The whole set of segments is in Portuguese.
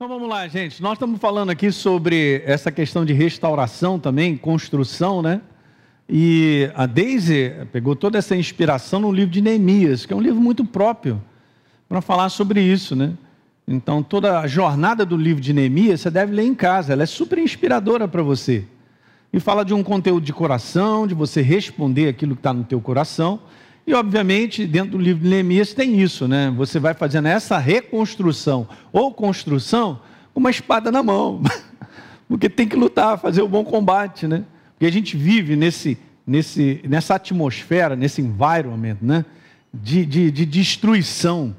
Então vamos lá, gente. Nós estamos falando aqui sobre essa questão de restauração também, construção, né? E a Daisy pegou toda essa inspiração no livro de Neemias, que é um livro muito próprio para falar sobre isso, né? Então toda a jornada do livro de Neemias você deve ler em casa, ela é super inspiradora para você. E fala de um conteúdo de coração, de você responder aquilo que está no teu coração. E, obviamente, dentro do livro de Neemias tem isso, né? Você vai fazendo essa reconstrução ou construção com uma espada na mão. Porque tem que lutar, fazer o bom combate, né? Porque a gente vive nesse, nesse, nessa atmosfera, nesse environment, né? De, de, de destruição.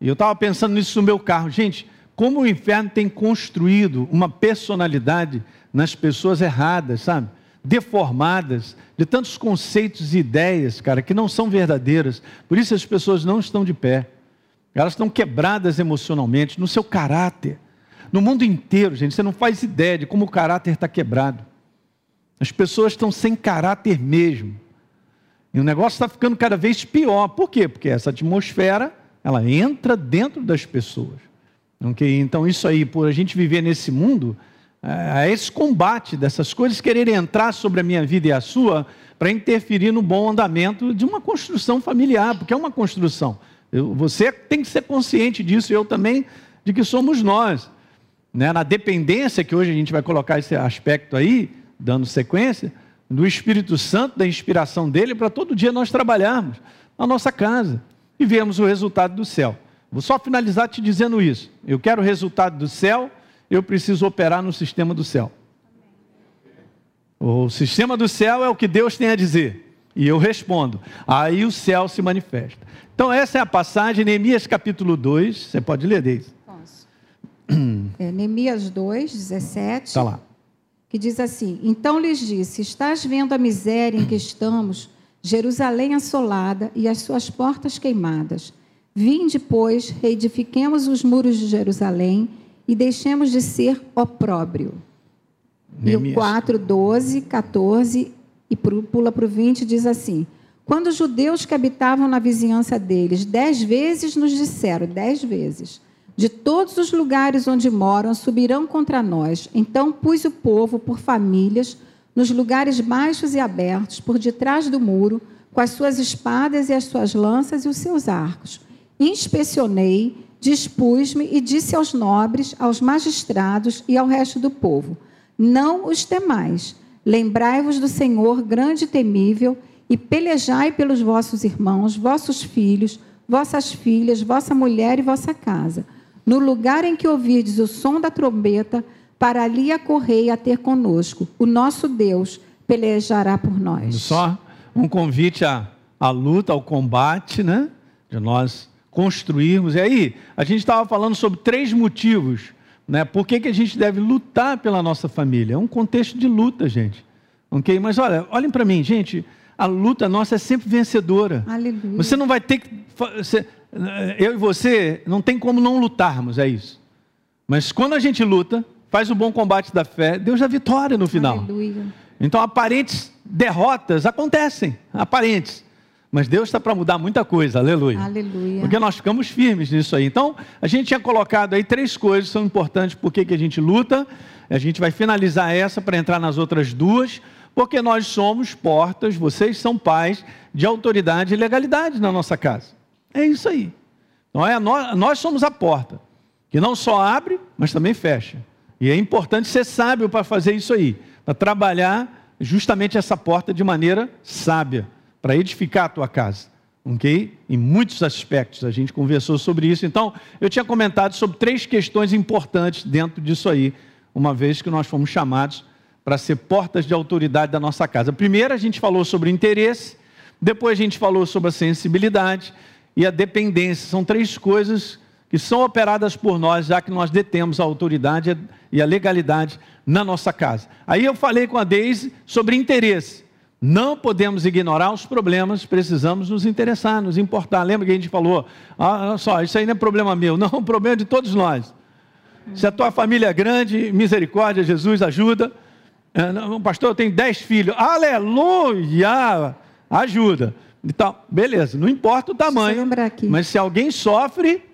E eu estava pensando nisso no meu carro. Gente, como o inferno tem construído uma personalidade nas pessoas erradas, sabe? Deformadas, de tantos conceitos e ideias, cara, que não são verdadeiras. Por isso as pessoas não estão de pé. Elas estão quebradas emocionalmente, no seu caráter. No mundo inteiro, gente, você não faz ideia de como o caráter está quebrado. As pessoas estão sem caráter mesmo. E o negócio está ficando cada vez pior. Por quê? Porque essa atmosfera, ela entra dentro das pessoas. Okay? Então, isso aí, por a gente viver nesse mundo, a esse combate dessas coisas quererem entrar sobre a minha vida e a sua para interferir no bom andamento de uma construção familiar, porque é uma construção. Eu, você tem que ser consciente disso, eu também, de que somos nós. Né? Na dependência, que hoje a gente vai colocar esse aspecto aí, dando sequência, do Espírito Santo, da inspiração dele, para todo dia nós trabalharmos na nossa casa e vermos o resultado do céu. Vou só finalizar te dizendo isso. Eu quero o resultado do céu eu preciso operar no sistema do céu. O sistema do céu é o que Deus tem a dizer. E eu respondo. Aí o céu se manifesta. Então, essa é a passagem, Neemias capítulo 2. Você pode ler, Deise? Posso. É, Neemias 2, 17. Está lá. Que diz assim: Então lhes disse: Estás vendo a miséria em que estamos, Jerusalém assolada e as suas portas queimadas. Vinde, pois, reedifiquemos os muros de Jerusalém e deixemos de ser opróbrio. Neemias. E o 4, 12, 14 e pula para o 20 diz assim: Quando os judeus que habitavam na vizinhança deles dez vezes nos disseram, dez vezes, de todos os lugares onde moram subirão contra nós. Então pus o povo por famílias nos lugares baixos e abertos, por detrás do muro, com as suas espadas e as suas lanças e os seus arcos. Inspecionei dispus-me e disse aos nobres, aos magistrados e ao resto do povo: Não os temais. Lembrai-vos do Senhor grande e temível e pelejai pelos vossos irmãos, vossos filhos, vossas filhas, vossa mulher e vossa casa. No lugar em que ouvirdes o som da trombeta, para ali acorrei a ter conosco. O nosso Deus pelejará por nós. Só um convite à, à luta, ao combate, né? De nós construirmos. E aí, a gente estava falando sobre três motivos, né? Por que, que a gente deve lutar pela nossa família? É um contexto de luta, gente. Ok? Mas olha, olhem para mim, gente. A luta nossa é sempre vencedora. Aleluia. Você não vai ter que. Você, eu e você não tem como não lutarmos, é isso. Mas quando a gente luta, faz o bom combate da fé, Deus dá vitória no final. Aleluia. Então, aparentes derrotas acontecem, aparentes. Mas Deus está para mudar muita coisa, aleluia. Aleluia. Porque nós ficamos firmes nisso aí. Então, a gente tinha colocado aí três coisas que são importantes porque que a gente luta. A gente vai finalizar essa para entrar nas outras duas, porque nós somos portas, vocês são pais de autoridade e legalidade na nossa casa. É isso aí. Não é? Nós, nós somos a porta, que não só abre, mas também fecha. E é importante ser sábio para fazer isso aí, para trabalhar justamente essa porta de maneira sábia para edificar a tua casa. Ok? Em muitos aspectos a gente conversou sobre isso. Então, eu tinha comentado sobre três questões importantes dentro disso aí, uma vez que nós fomos chamados para ser portas de autoridade da nossa casa. Primeiro, a gente falou sobre interesse, depois, a gente falou sobre a sensibilidade e a dependência. São três coisas que são operadas por nós, já que nós detemos a autoridade e a legalidade na nossa casa. Aí eu falei com a Deise sobre interesse. Não podemos ignorar os problemas, precisamos nos interessar, nos importar. Lembra que a gente falou, ah, olha só, isso aí não é problema meu, não, é um problema de todos nós. Se a tua família é grande, misericórdia, Jesus ajuda. É, pastor, eu tenho dez filhos, aleluia, ajuda. Então, beleza, não importa o tamanho, mas se alguém sofre,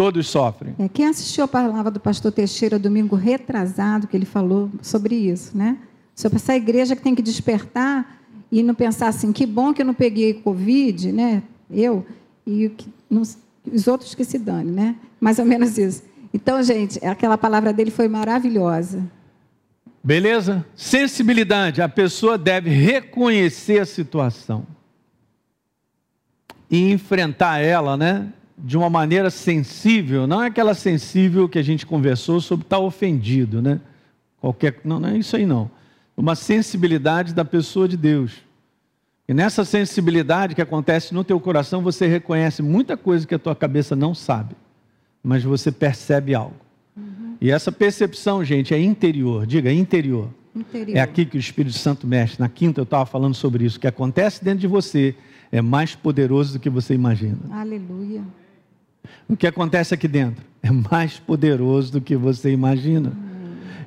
Todos sofrem. É, quem assistiu a palavra do pastor Teixeira domingo retrasado, que ele falou sobre isso, né? Sobre essa igreja que tem que despertar e não pensar assim, que bom que eu não peguei Covid, né? Eu, e os outros que se dane, né? Mais ou menos isso. Então, gente, aquela palavra dele foi maravilhosa. Beleza? Sensibilidade. A pessoa deve reconhecer a situação e enfrentar ela, né? De uma maneira sensível, não é aquela sensível que a gente conversou sobre estar ofendido, né? Qualquer, não, não é isso aí não. Uma sensibilidade da pessoa de Deus. E nessa sensibilidade que acontece no teu coração, você reconhece muita coisa que a tua cabeça não sabe, mas você percebe algo. Uhum. E essa percepção, gente, é interior. Diga, interior. interior. É aqui que o Espírito Santo mexe. Na quinta eu estava falando sobre isso. O que acontece dentro de você é mais poderoso do que você imagina. Aleluia. O que acontece aqui dentro é mais poderoso do que você imagina.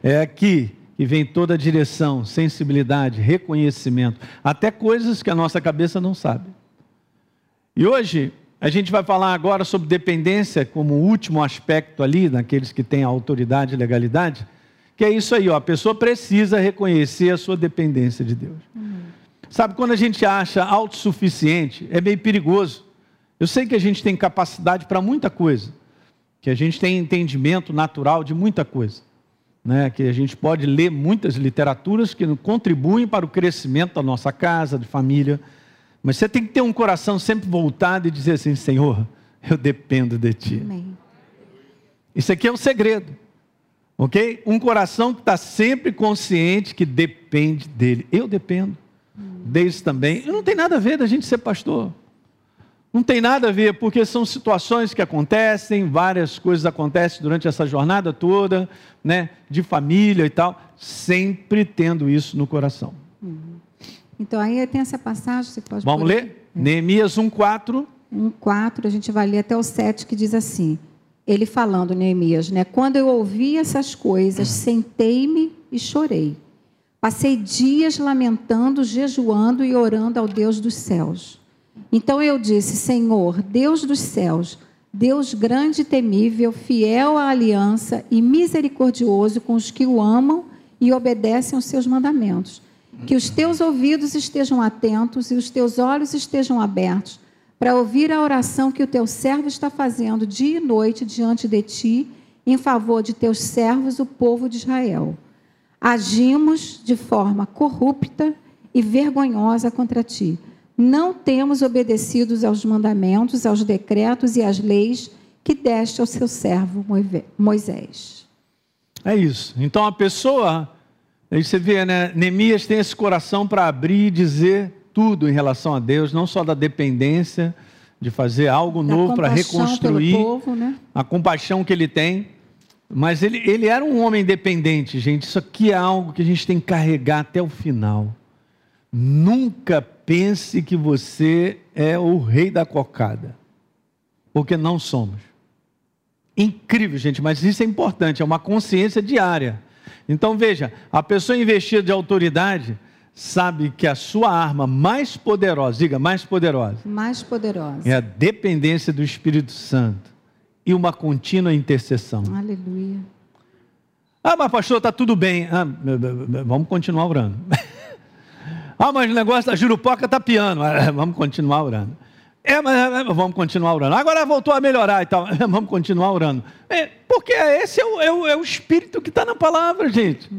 É aqui que vem toda a direção, sensibilidade, reconhecimento, até coisas que a nossa cabeça não sabe. E hoje a gente vai falar agora sobre dependência como último aspecto ali, naqueles que têm autoridade e legalidade, que é isso aí, ó, a pessoa precisa reconhecer a sua dependência de Deus. Uhum. Sabe, quando a gente acha autossuficiente, é meio perigoso. Eu sei que a gente tem capacidade para muita coisa, que a gente tem entendimento natural de muita coisa, né? que a gente pode ler muitas literaturas que contribuem para o crescimento da nossa casa, de família, mas você tem que ter um coração sempre voltado e dizer assim: Senhor, eu dependo de Ti. Amém. Isso aqui é um segredo, ok? Um coração que está sempre consciente que depende dele. Eu dependo deles também. Não tem nada a ver da gente ser pastor. Não tem nada a ver, porque são situações que acontecem, várias coisas acontecem durante essa jornada toda, né, de família e tal, sempre tendo isso no coração. Uhum. Então aí tem essa passagem, você pode Vamos poder... ler? É. Neemias 1:4. 1:4, a gente vai ler até o 7 que diz assim: Ele falando Neemias, né? Quando eu ouvi essas coisas, sentei-me e chorei. Passei dias lamentando, jejuando e orando ao Deus dos céus. Então eu disse: Senhor, Deus dos céus, Deus grande e temível, fiel à aliança e misericordioso com os que o amam e obedecem aos seus mandamentos. Que os teus ouvidos estejam atentos e os teus olhos estejam abertos para ouvir a oração que o teu servo está fazendo dia e noite diante de ti, em favor de teus servos, o povo de Israel agimos de forma corrupta e vergonhosa contra ti. Não temos obedecido aos mandamentos, aos decretos e às leis que deste ao seu servo Moisés. É isso. Então a pessoa, aí você vê, né? Neemias tem esse coração para abrir e dizer tudo em relação a Deus, não só da dependência, de fazer algo novo para reconstruir, povo, né? a compaixão que ele tem. Mas ele, ele era um homem independente, gente. Isso aqui é algo que a gente tem que carregar até o final. Nunca pense que você é o rei da cocada, porque não somos. Incrível, gente, mas isso é importante, é uma consciência diária. Então veja, a pessoa investida de autoridade sabe que a sua arma mais poderosa, diga mais poderosa, mais poderosa, é a dependência do Espírito Santo e uma contínua intercessão. Aleluia. Ah, mas pastor, está tudo bem. Ah, vamos continuar orando. ah, mas o negócio da jurupoca está piano. Ah, vamos continuar orando. É, mas é, vamos continuar orando. Agora voltou a melhorar e tal. vamos continuar orando. É, porque esse é o, é o, é o espírito que está na palavra, gente.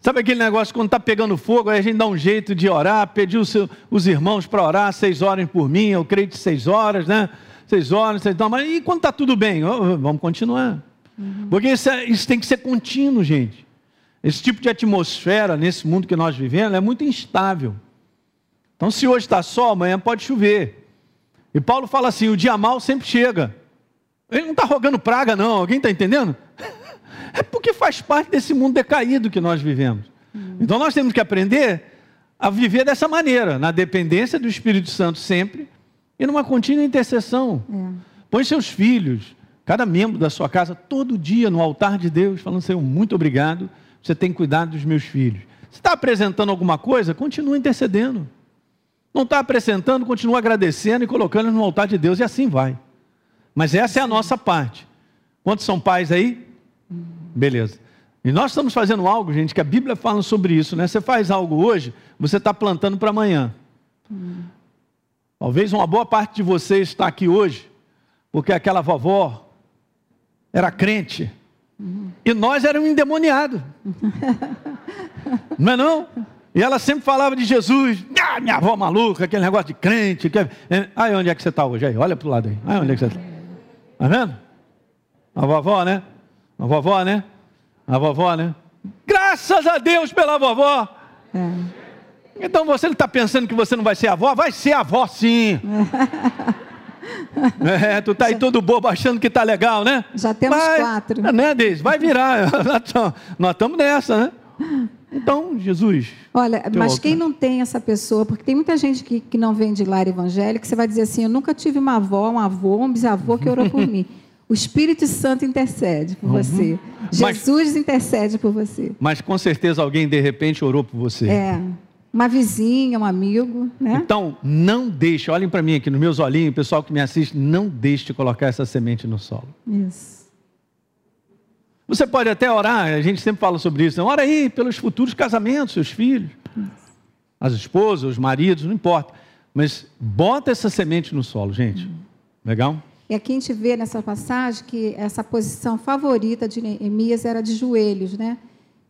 Sabe aquele negócio quando está pegando fogo, aí a gente dá um jeito de orar, pedir os, os irmãos para orar, seis horas por mim, eu creio de seis horas, né? Vocês oram, vocês dão, mas e quando está tudo bem? Vamos continuar. Porque isso, é, isso tem que ser contínuo, gente. Esse tipo de atmosfera nesse mundo que nós vivemos é muito instável. Então, se hoje está sol, amanhã pode chover. E Paulo fala assim: o dia mal sempre chega. Ele não está rogando praga, não. Alguém está entendendo? É porque faz parte desse mundo decaído que nós vivemos. Uhum. Então, nós temos que aprender a viver dessa maneira, na dependência do Espírito Santo sempre, e numa contínua intercessão. É. Põe seus filhos, cada membro da sua casa, todo dia no altar de Deus, falando, Senhor, muito obrigado, você tem cuidado dos meus filhos. Se está apresentando alguma coisa, continua intercedendo. Não está apresentando, continua agradecendo e colocando no altar de Deus, e assim vai. Mas essa é a nossa parte. Quantos são pais aí? Beleza. E nós estamos fazendo algo, gente, que a Bíblia fala sobre isso, né? Você faz algo hoje, você está plantando para amanhã. Talvez uma boa parte de vocês está aqui hoje, porque aquela vovó era crente. Uhum. E nós éramos endemoniados. não é não? E ela sempre falava de Jesus. Ah, minha avó maluca, aquele negócio de crente. Que... É, aí onde é que você está hoje? Aí, olha para o lado aí. Aí onde é que você está? Está vendo? A vovó, né? A vovó, né? A vovó, né? Graças a Deus pela vovó. É. Então você não está pensando que você não vai ser avó? Vai ser avó sim. É, tu tá aí todo bobo achando que tá legal, né? Já temos vai, quatro. Né, Deise? Vai virar. Nós estamos nessa, né? Então, Jesus. Olha, mas quem não tem essa pessoa, porque tem muita gente que, que não vem de lar evangélico, você vai dizer assim: eu nunca tive uma avó, um avô, um bisavô que orou por mim. O Espírito Santo intercede por uhum. você. Jesus mas, intercede por você. Mas com certeza alguém de repente orou por você. É. Uma vizinha, um amigo, né? Então, não deixe, olhem para mim aqui nos meus olhinhos, pessoal que me assiste, não deixe de colocar essa semente no solo. Isso. Você pode até orar, a gente sempre fala sobre isso. Né? Ora aí pelos futuros casamentos, seus filhos, isso. as esposas, os maridos, não importa. Mas bota essa semente no solo, gente. Uhum. Legal? E aqui a gente vê nessa passagem que essa posição favorita de Neemias era de joelhos, né?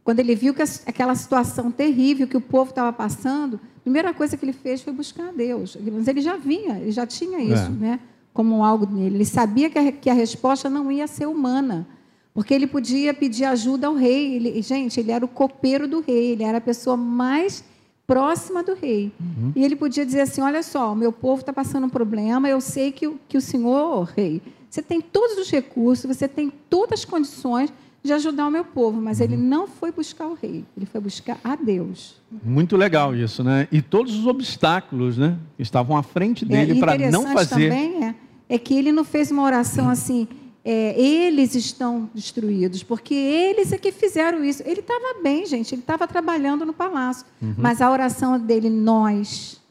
Quando ele viu que aquela situação terrível que o povo estava passando, a primeira coisa que ele fez foi buscar a Deus. Mas ele já vinha, ele já tinha isso, é. né? Como algo nele. Ele sabia que a, que a resposta não ia ser humana. Porque ele podia pedir ajuda ao rei. Ele, gente, ele era o copeiro do rei, ele era a pessoa mais próxima do rei. Uhum. E ele podia dizer assim: Olha só, o meu povo está passando um problema, eu sei que, que o senhor, rei, você tem todos os recursos, você tem todas as condições de ajudar o meu povo, mas ele uhum. não foi buscar o rei, ele foi buscar a Deus. Muito legal isso, né? E todos os obstáculos, né, estavam à frente é, dele é, para não fazer. Também é, é que ele não fez uma oração assim é, eles estão destruídos, porque eles é que fizeram isso. Ele estava bem, gente, ele estava trabalhando no palácio. Uhum. Mas a oração dele, nós,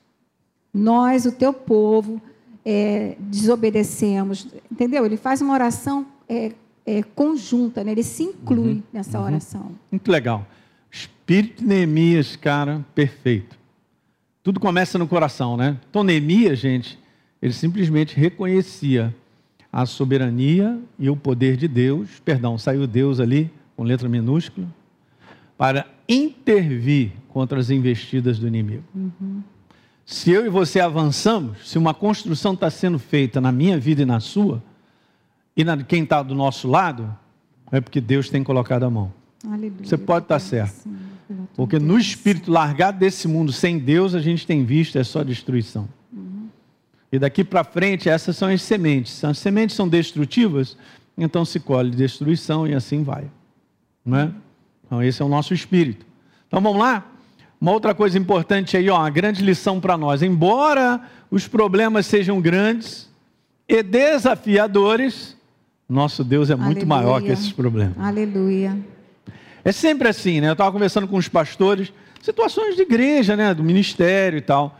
nós, o teu povo, é, desobedecemos. Entendeu? Ele faz uma oração é, é conjunta, né? ele se inclui uhum. nessa uhum. oração. Muito legal. Espírito de Neemias, cara, perfeito. Tudo começa no coração, né? Então, Neemias, gente, ele simplesmente reconhecia a soberania e o poder de Deus, perdão, saiu Deus ali com letra minúscula, para intervir contra as investidas do inimigo. Uhum. Se eu e você avançamos, se uma construção está sendo feita na minha vida e na sua, e na quem está do nosso lado, é porque Deus tem colocado a mão. Aleluia. Você pode estar tá certo. Porque no espírito largado desse mundo sem Deus, a gente tem visto é só destruição. E daqui para frente, essas são as sementes. As sementes são destrutivas, então se colhe destruição e assim vai. Não é? Então, esse é o nosso espírito. Então vamos lá? Uma outra coisa importante aí, ó, uma grande lição para nós. Embora os problemas sejam grandes e desafiadores, nosso Deus é muito Aleluia. maior que esses problemas. Aleluia. É sempre assim, né? Eu estava conversando com os pastores, situações de igreja, né? Do ministério e tal.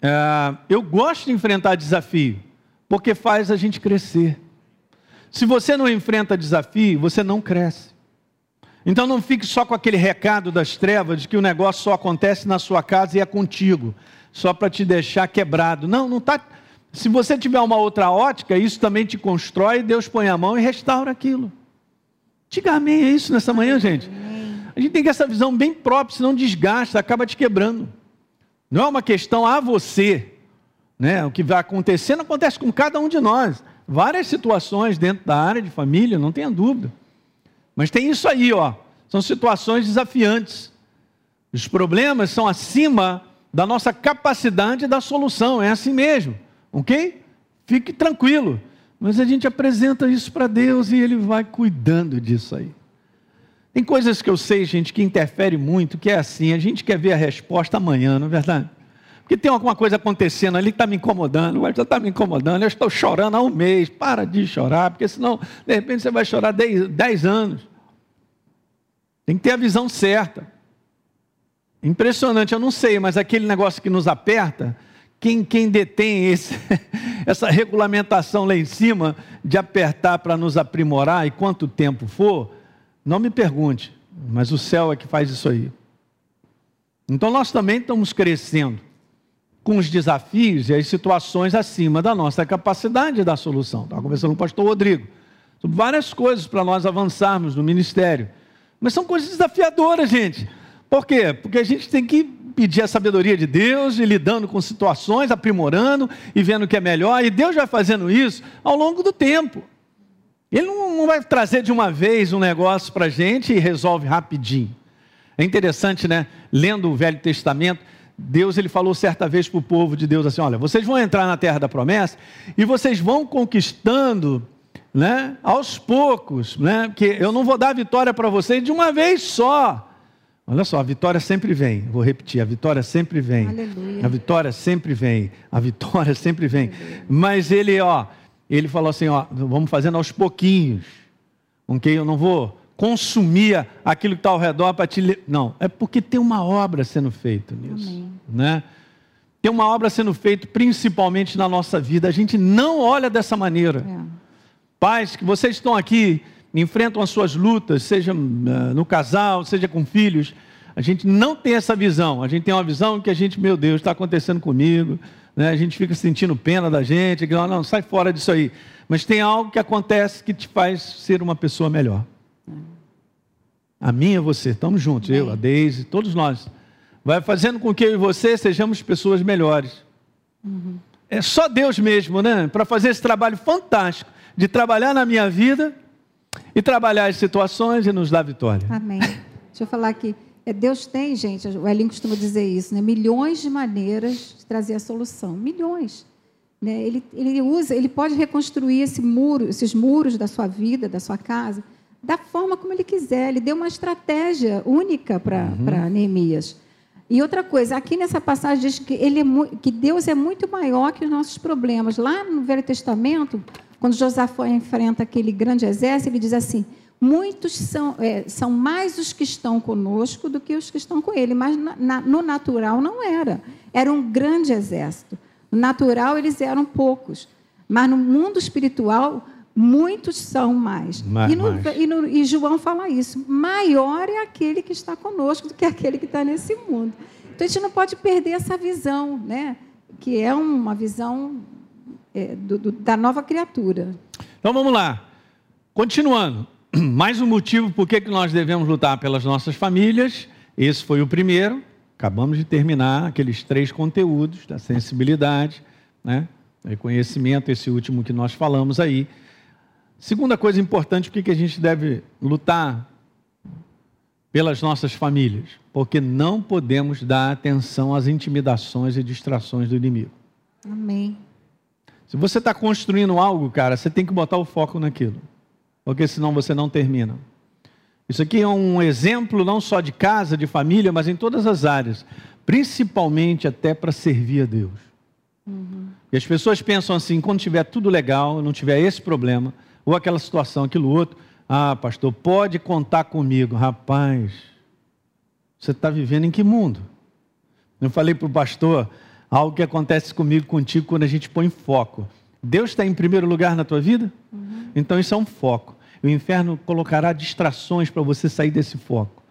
É, eu gosto de enfrentar desafio, porque faz a gente crescer. Se você não enfrenta desafio, você não cresce. Então não fique só com aquele recado das trevas de que o negócio só acontece na sua casa e é contigo, só para te deixar quebrado. Não, não está. Se você tiver uma outra ótica, isso também te constrói, Deus põe a mão e restaura aquilo. Diga amém, é isso nessa manhã, gente. A gente tem que ter essa visão bem própria, senão desgasta, acaba te quebrando. Não é uma questão a você. Né? O que vai acontecendo acontece com cada um de nós. Várias situações dentro da área de família, não tenha dúvida. Mas tem isso aí, ó. São situações desafiantes. Os problemas são acima da nossa capacidade da solução, é assim mesmo, ok? Fique tranquilo. Mas a gente apresenta isso para Deus e Ele vai cuidando disso aí. Tem coisas que eu sei, gente, que interfere muito, que é assim, a gente quer ver a resposta amanhã, não é verdade? Porque tem alguma coisa acontecendo ali que está me incomodando, já está me incomodando, eu estou chorando há um mês, para de chorar, porque senão, de repente, você vai chorar 10 anos. Tem que ter a visão certa. Impressionante, eu não sei, mas aquele negócio que nos aperta, quem, quem detém esse, essa regulamentação lá em cima de apertar para nos aprimorar e quanto tempo for, não me pergunte, mas o céu é que faz isso aí. Então nós também estamos crescendo com os desafios e as situações acima da nossa capacidade da solução. Estava conversando com o pastor Rodrigo várias coisas para nós avançarmos no ministério. Mas são coisas desafiadoras, gente. Por quê? Porque a gente tem que pedir a sabedoria de Deus e lidando com situações, aprimorando e vendo o que é melhor. E Deus vai fazendo isso ao longo do tempo. Ele não, vai trazer de uma vez um negócio para a gente e resolve rapidinho. É interessante, né? Lendo o Velho Testamento, Deus ele falou certa vez para o povo de Deus assim: olha, vocês vão entrar na terra da promessa e vocês vão conquistando, né? Aos poucos, né? Porque eu não vou dar vitória para vocês de uma vez só. Olha só, a vitória sempre vem. Vou repetir, a vitória sempre vem. Aleluia. A vitória sempre vem. A vitória sempre vem. Aleluia. Mas ele, ó, ele falou assim, ó, vamos fazendo aos pouquinhos. Ok? Eu não vou consumir aquilo que está ao redor para te. Não, é porque tem uma obra sendo feita nisso. Amém. Né? Tem uma obra sendo feita principalmente na nossa vida. A gente não olha dessa maneira. É. Pais, que vocês estão aqui enfrentam as suas lutas, seja eh, no casal, seja com filhos, a gente não tem essa visão. A gente tem uma visão que a gente, meu Deus, está acontecendo comigo, né? a gente fica sentindo pena da gente, que não, não, sai fora disso aí. Mas tem algo que acontece que te faz ser uma pessoa melhor. A minha, você, estamos juntos, eu, a Deise, todos nós. Vai fazendo com que eu e você sejamos pessoas melhores. Uhum. É só Deus mesmo, né? Para fazer esse trabalho fantástico de trabalhar na minha vida e trabalhar as situações e nos dar vitória. Amém. Deixa eu falar aqui. É, Deus tem, gente, o Elinho costuma dizer isso, né? milhões de maneiras de trazer a solução. Milhões. Né? Ele, ele usa, ele pode reconstruir esse muro, esses muros da sua vida, da sua casa, da forma como ele quiser. Ele deu uma estratégia única para uhum. Neemias. E outra coisa, aqui nessa passagem diz que, ele é, que Deus é muito maior que os nossos problemas. Lá no Velho Testamento, quando Josafá enfrenta aquele grande exército, ele diz assim: muitos são, é, são mais os que estão conosco do que os que estão com ele. Mas na, na, no natural não era. Era um grande exército. No natural eles eram poucos. Mas no mundo espiritual, muitos são mais. mais, e, no, mais. E, no, e, João fala isso: maior é aquele que está conosco do que aquele que está nesse mundo. Então a gente não pode perder essa visão, né? que é uma visão é, do, do, da nova criatura. Então vamos lá. Continuando. Mais um motivo por que nós devemos lutar pelas nossas famílias. Esse foi o primeiro. Acabamos de terminar aqueles três conteúdos da sensibilidade, né? reconhecimento, esse último que nós falamos aí. Segunda coisa importante, por que a gente deve lutar pelas nossas famílias? Porque não podemos dar atenção às intimidações e distrações do inimigo. Amém. Se você está construindo algo, cara, você tem que botar o foco naquilo, porque senão você não termina. Isso aqui é um exemplo não só de casa, de família, mas em todas as áreas, principalmente até para servir a Deus. Uhum. E as pessoas pensam assim: quando tiver tudo legal, não tiver esse problema, ou aquela situação, aquilo outro, ah, pastor, pode contar comigo. Rapaz, você está vivendo em que mundo? Eu falei para o pastor, algo que acontece comigo, contigo, quando a gente põe foco. Deus está em primeiro lugar na tua vida? Uhum. Então isso é um foco. O inferno colocará distrações para você sair desse foco.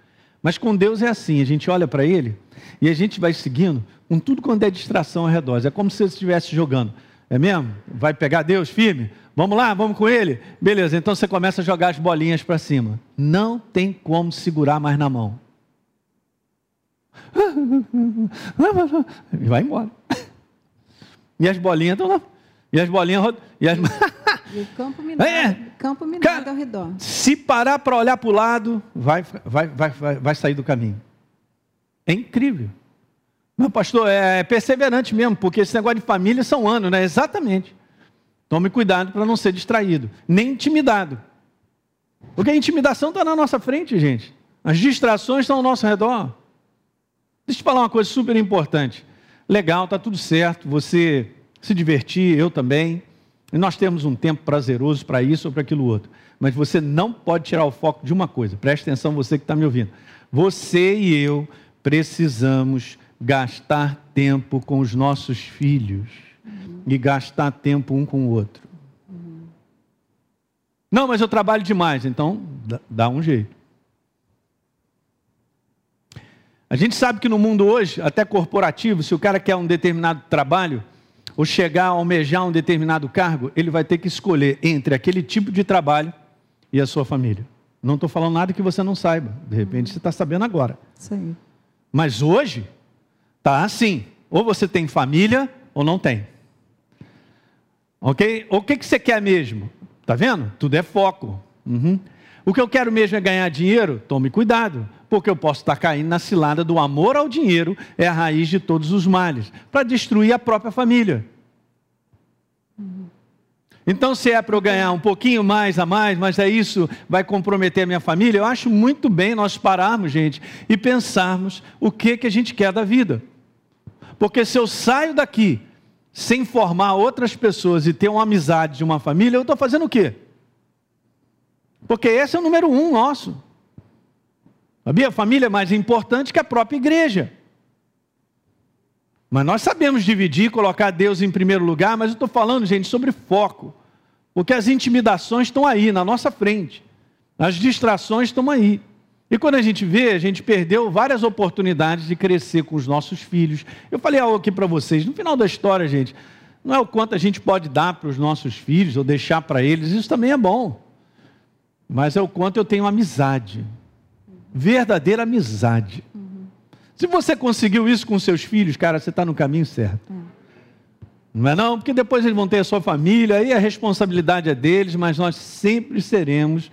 Mas com Deus é assim, a gente olha para Ele e a gente vai seguindo com tudo quando é distração ao redor. É como se você estivesse jogando. É mesmo? Vai pegar Deus firme? Vamos lá, vamos com Ele? Beleza, então você começa a jogar as bolinhas para cima. Não tem como segurar mais na mão. E vai embora. E as bolinhas estão lá. E as bolinhas. E, as... e o campo minado, é. campo minado ao redor. Se parar para olhar para o lado, vai, vai, vai, vai, vai sair do caminho. É incrível. Meu pastor, é perseverante mesmo, porque esse negócio de família são anos, né? Exatamente. Tome cuidado para não ser distraído, nem intimidado. Porque a intimidação está na nossa frente, gente. As distrações estão ao nosso redor. Deixa eu te falar uma coisa super importante. Legal, está tudo certo, você se divertir, eu também. E nós temos um tempo prazeroso para isso ou para aquilo outro. Mas você não pode tirar o foco de uma coisa. Preste atenção, você que está me ouvindo. Você e eu precisamos gastar tempo com os nossos filhos uhum. e gastar tempo um com o outro. Uhum. Não, mas eu trabalho demais, então dá um jeito. A gente sabe que no mundo hoje, até corporativo, se o cara quer um determinado trabalho, ou chegar a almejar um determinado cargo, ele vai ter que escolher entre aquele tipo de trabalho e a sua família. Não estou falando nada que você não saiba. De repente você está sabendo agora. Sim. Mas hoje, tá assim. Ou você tem família ou não tem. Ok? O que, que você quer mesmo? Tá vendo? Tudo é foco. Uhum. O que eu quero mesmo é ganhar dinheiro? Tome cuidado, porque eu posso estar caindo na cilada do amor ao dinheiro, é a raiz de todos os males, para destruir a própria família. Então, se é para eu ganhar um pouquinho mais a mais, mas é isso, vai comprometer a minha família, eu acho muito bem nós pararmos, gente, e pensarmos o que, que a gente quer da vida. Porque se eu saio daqui sem formar outras pessoas e ter uma amizade de uma família, eu estou fazendo o quê? Porque esse é o número um nosso. Sabia? A família é mais importante que a própria igreja. Mas nós sabemos dividir, colocar Deus em primeiro lugar, mas eu estou falando, gente, sobre foco. Porque as intimidações estão aí, na nossa frente. As distrações estão aí. E quando a gente vê, a gente perdeu várias oportunidades de crescer com os nossos filhos. Eu falei algo aqui para vocês, no final da história, gente, não é o quanto a gente pode dar para os nossos filhos ou deixar para eles, isso também é bom mas é o quanto eu tenho amizade. Verdadeira amizade. Uhum. Se você conseguiu isso com seus filhos, cara, você está no caminho certo. Uhum. Não é não? Porque depois eles vão ter a sua família, aí a responsabilidade é deles, mas nós sempre seremos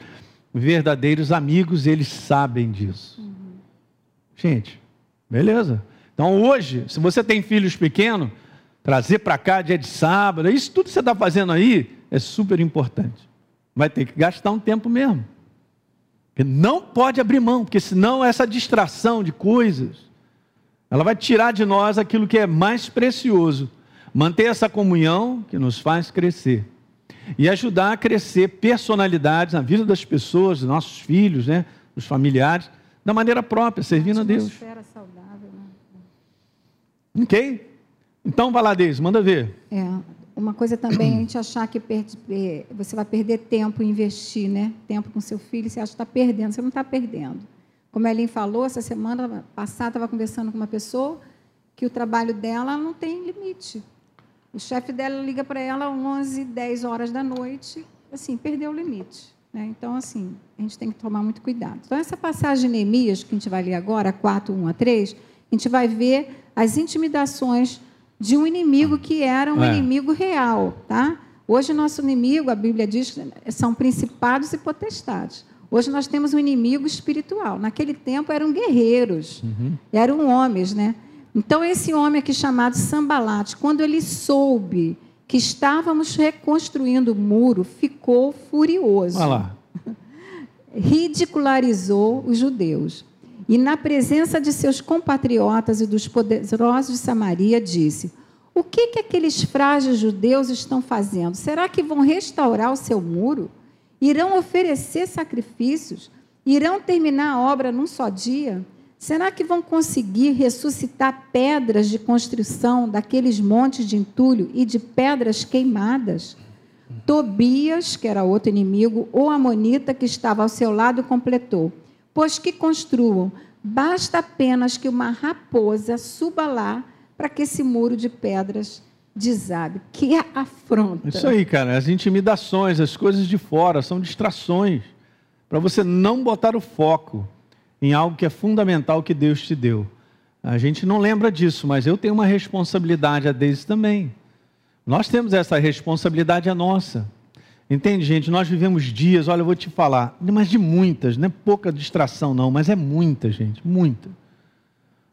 verdadeiros amigos, eles sabem disso. Uhum. Gente, beleza. Então hoje, se você tem filhos pequenos, trazer para cá dia de sábado, isso tudo que você está fazendo aí é super importante. Vai ter que gastar um tempo mesmo. Não pode abrir mão, porque senão essa distração de coisas, ela vai tirar de nós aquilo que é mais precioso. Manter essa comunhão que nos faz crescer. E ajudar a crescer personalidades na vida das pessoas, dos nossos filhos, né, dos familiares, da maneira própria, servindo a Deus. Saudável, né? Ok? Então, Deus, manda ver. É, uma coisa também é a gente achar que perde, você vai perder tempo em investir, né? Tempo com seu filho, você acha que está perdendo, você não está perdendo. Como a Ellen falou, essa semana passada estava conversando com uma pessoa que o trabalho dela não tem limite. O chefe dela liga para ela 11, 10 horas da noite, assim, perdeu o limite. Né? Então, assim, a gente tem que tomar muito cuidado. Então, essa passagem de Neemias, que a gente vai ler agora, 4, 1 a 3, a gente vai ver as intimidações de um inimigo que era um é. inimigo real, tá? Hoje nosso inimigo, a Bíblia diz, são principados e potestades. Hoje nós temos um inimigo espiritual. Naquele tempo eram guerreiros, uhum. eram homens, né? Então esse homem aqui chamado Sambalate, quando ele soube que estávamos reconstruindo o muro, ficou furioso. Olha lá. Ridicularizou os judeus e, na presença de seus compatriotas e dos poderosos de Samaria, disse: O que, que aqueles frágeis judeus estão fazendo? Será que vão restaurar o seu muro? Irão oferecer sacrifícios? Irão terminar a obra num só dia? Será que vão conseguir ressuscitar pedras de construção daqueles montes de entulho e de pedras queimadas? Tobias, que era outro inimigo, o Amonita que estava ao seu lado, completou: pois que construam. Basta apenas que uma raposa suba lá para que esse muro de pedras desabe. Que afronta. Isso aí, cara. As intimidações, as coisas de fora são distrações para você não botar o foco em algo que é fundamental que Deus te deu. A gente não lembra disso, mas eu tenho uma responsabilidade a Deus também. Nós temos essa responsabilidade a nossa. Entende, gente? Nós vivemos dias, olha, eu vou te falar, mas de muitas, não é pouca distração, não, mas é muita, gente, muita.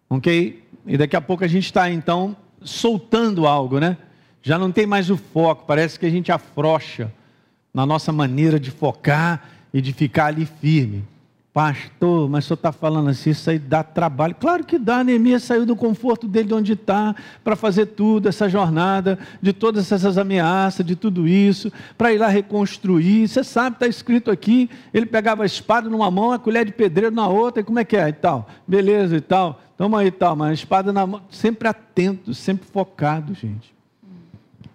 Ok? E daqui a pouco a gente está, então, soltando algo, né? Já não tem mais o foco, parece que a gente afrocha na nossa maneira de focar e de ficar ali firme. Pastor, mas o senhor está falando assim, isso aí dá trabalho. Claro que dá, Neemias saiu do conforto dele de onde está, para fazer tudo, essa jornada, de todas essas ameaças, de tudo isso, para ir lá reconstruir. Você sabe, está escrito aqui, ele pegava a espada numa mão, a colher de pedreiro na outra, e como é que é e tal? Beleza e tal, toma aí e tal, mas a espada na mão, sempre atento, sempre focado, gente.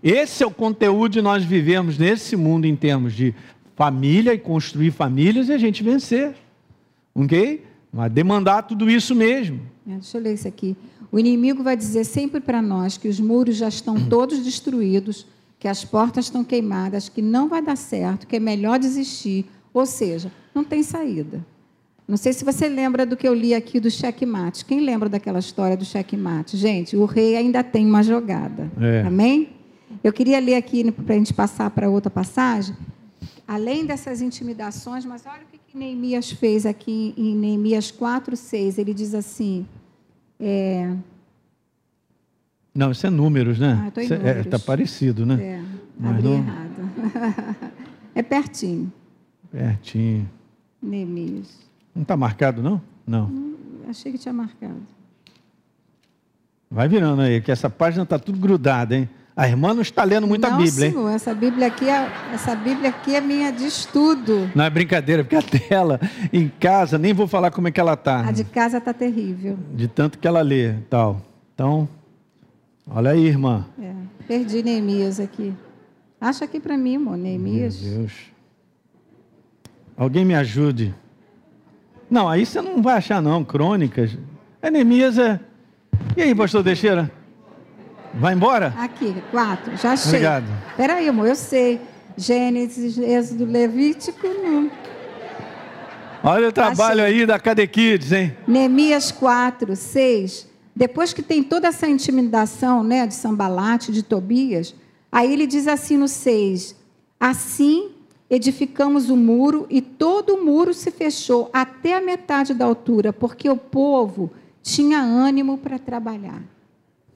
Esse é o conteúdo de nós vivemos nesse mundo em termos de família e construir famílias e a gente vencer. Ok? Vai demandar tudo isso mesmo. É, deixa eu ler isso aqui. O inimigo vai dizer sempre para nós que os muros já estão todos destruídos, que as portas estão queimadas, que não vai dar certo, que é melhor desistir. Ou seja, não tem saída. Não sei se você lembra do que eu li aqui do checkmate. Quem lembra daquela história do checkmate? Gente, o rei ainda tem uma jogada. É. Amém? Eu queria ler aqui para a gente passar para outra passagem. Além dessas intimidações, mas olha o que Neemias fez aqui em Neemias 4, 6. Ele diz assim. É... Não, isso é números, né? Está é, tá parecido, né? É, Mas abri não... errado. é pertinho. Pertinho. Neemias. Não está marcado, não? Não. Hum, achei que tinha marcado. Vai virando aí, que essa página está tudo grudada, hein? A irmã não está lendo muita não, Bíblia, senhor, hein? Essa Bíblia aqui é, essa Bíblia aqui é minha de estudo. Não é brincadeira, porque a dela em casa, nem vou falar como é que ela está. A de casa está terrível. De tanto que ela lê tal. Então, olha aí, irmã. É, perdi Neemias aqui. Acha aqui para mim, amor, Neemias. Meu Deus. Alguém me ajude. Não, aí você não vai achar não, crônicas. É Neemias é... E aí, pastor Teixeira? Vai embora? Aqui, quatro. Já achei. Obrigado. Peraí, amor, eu sei. Gênesis, Êxodo, Levítico, não. Olha o trabalho achei. aí da Cadequides, hein? Neemias 4, 6. Depois que tem toda essa intimidação né, de Sambalate, de Tobias, aí ele diz assim no 6: Assim edificamos o muro e todo o muro se fechou até a metade da altura, porque o povo tinha ânimo para trabalhar.